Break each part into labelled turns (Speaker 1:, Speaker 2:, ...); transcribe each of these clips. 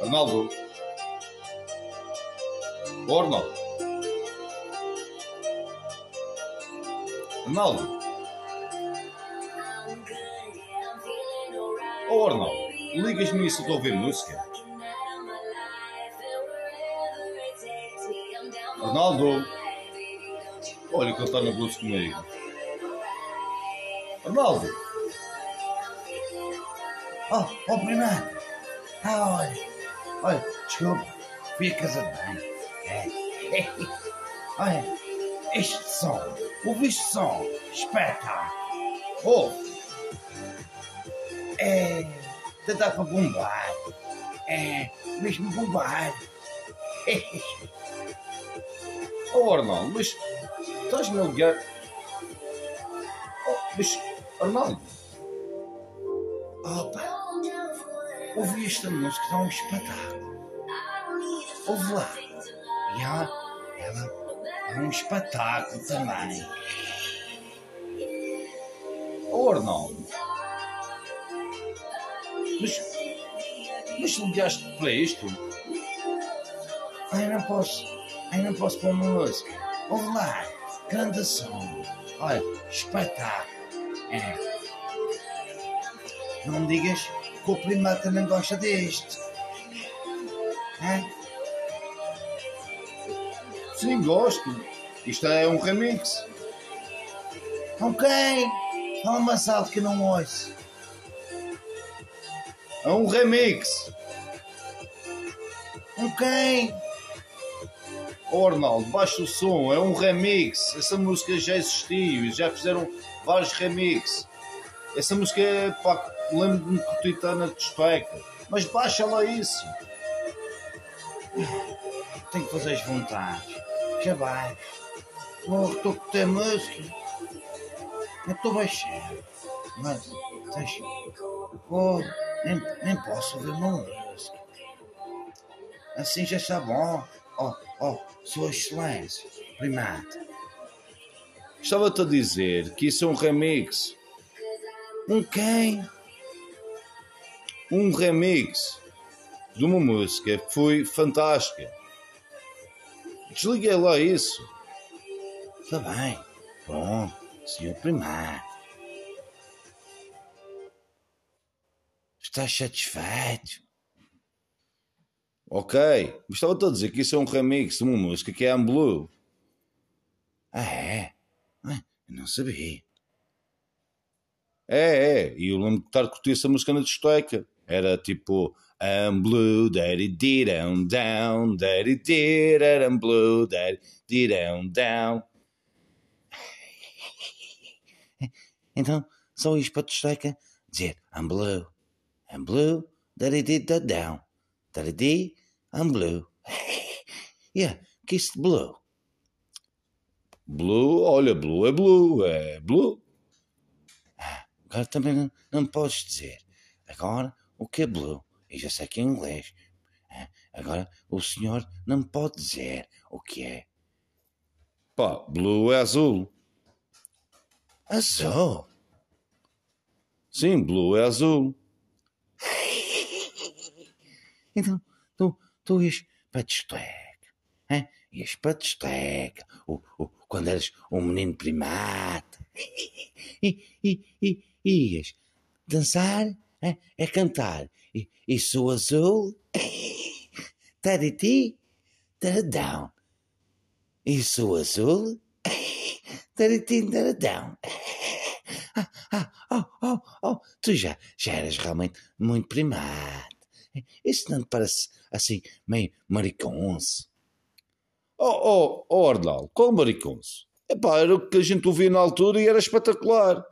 Speaker 1: Arnaldo. Ô, Arnaldo. Arnaldo. Ô, Arnaldo. Ligas-me isso, estou ouvir música. Arnaldo. Olha que ele está na blues comigo. Arnaldo.
Speaker 2: Oh, oh, Bernardo. Ah, olha. Olha, desculpa. Fui a casa de banho. É. Olha, este som. Ouviste som? Espetáculo.
Speaker 1: Oh,
Speaker 2: É. Dá para bombar. É. Mesmo bombar.
Speaker 1: oh Arnaldo, mas estás-me a ligar. Oh, mas, Arnaldo.
Speaker 2: Opa. Ouvi esta música, dá um espetáculo. Ouve lá. E ela, é um espetáculo também.
Speaker 1: Oh Arnaldo. Mas, mas ligaste para isto?
Speaker 2: Ai, não posso. Ai, não posso pôr música. Ouve lá. Grande som. Olha, espetáculo. É. Não me digas que o primato também gosta deste. É?
Speaker 1: Sim, gosto. Isto é um remix.
Speaker 2: Ok. Fala mais alto que não ouço.
Speaker 1: É um remix.
Speaker 2: Ok.
Speaker 1: Oh Arnaldo, baixa o som, é um remix. Essa música já existiu e já fizeram vários remixes. Essa música é pá, lembro-me o Titana despeca. Mas baixa lá isso.
Speaker 2: Tenho que fazer as vontades. Já vai. Oh, estou a ter música. Eu estou baixando. Mas, deixa. Oh, nem, nem posso ouvir uma música. Assim já está bom. Oh, oh, sua excelência. Primata.
Speaker 1: Estava-te a dizer que isso é um remix.
Speaker 2: Um quem?
Speaker 1: Um remix de uma música que foi fantástica. Desliguei lá isso.
Speaker 2: Está bem. Bom, senhor primata. Estás satisfeito?
Speaker 1: Ok, mas estava-te a dizer que isso é um remix de uma música que é I'm Blue.
Speaker 2: Ah, é? Ah, não sabia.
Speaker 1: É, é, e eu lembro de estar a curtir essa música na discoteca. Era tipo I'm blue, daddy dee down down, daddy dee I'm blue, daddy dee down down.
Speaker 2: Então, só isto para a discoteca dizer I'm blue, I'm blue, daddy did that down, daddy dee, I'm blue. yeah, kiss blue.
Speaker 1: Blue, olha, blue é blue, é blue.
Speaker 2: Agora também não, não podes dizer. Agora, o que é blue? Eu já sei que é inglês. Ah, Agora, o senhor não pode dizer o que é
Speaker 1: Pá, blue é azul.
Speaker 2: azul.
Speaker 1: Sim, blue é azul.
Speaker 2: Então, tu, tu ias para discoteca. hein? Ias para a discoteca. O, o, quando eras um menino primata. E, e, e ias dançar, hein? é cantar. E, e sou azul. Tariti, taradão. E sou azul. Tariti, taradão. Ah, ah, oh, oh, oh, tu já, já eras realmente muito primata. Isso não te parece assim meio mariconso?
Speaker 1: Oh, oh, oh Arnaldo, qual mariconso? Epá, era o que a gente ouvia na altura e era espetacular.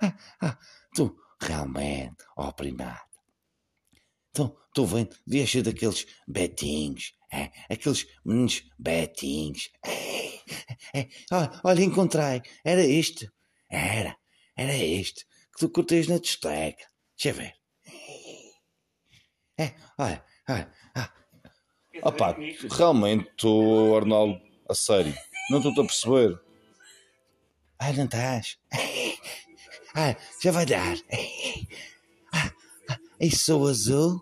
Speaker 2: Ah, ah, tu, realmente. Tu, tu vem, devias ser daqueles betinhos, é? aqueles meninos betinhos. É, é, olha, olha, encontrei, era isto, era, era isto, que tu curtias na discoteca. Deixa eu ver. É, olha, olha, ah,
Speaker 1: Opá, realmente, tu, Arnaldo, a sério, não estou a perceber.
Speaker 2: ah, não estás? Ah, já vai dar. Ah,
Speaker 1: e sou azul,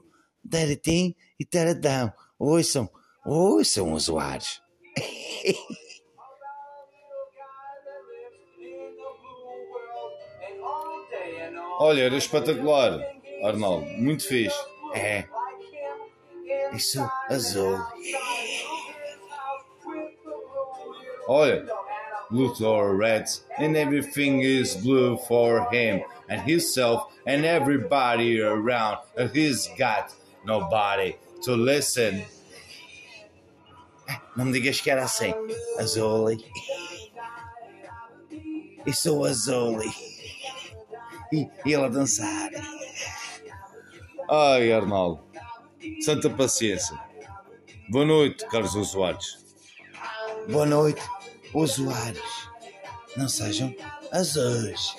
Speaker 1: taratim e taradão. Ouçam, ouçam, usuários.
Speaker 2: Olha, era espetacular, Arnaldo. Muito fixe.
Speaker 1: É, sou azul.
Speaker 2: Olha, blue for reds, and everything is blue for him and himself and everybody around. And he's got nobody to listen.
Speaker 1: Não me digas que era assim. Azuli. E sou Azuli. E, e ele a dançar.
Speaker 2: Ai, Arnaldo, santa paciência. Boa noite, caros usuários.
Speaker 1: Boa noite, usuários. Não sejam azuis.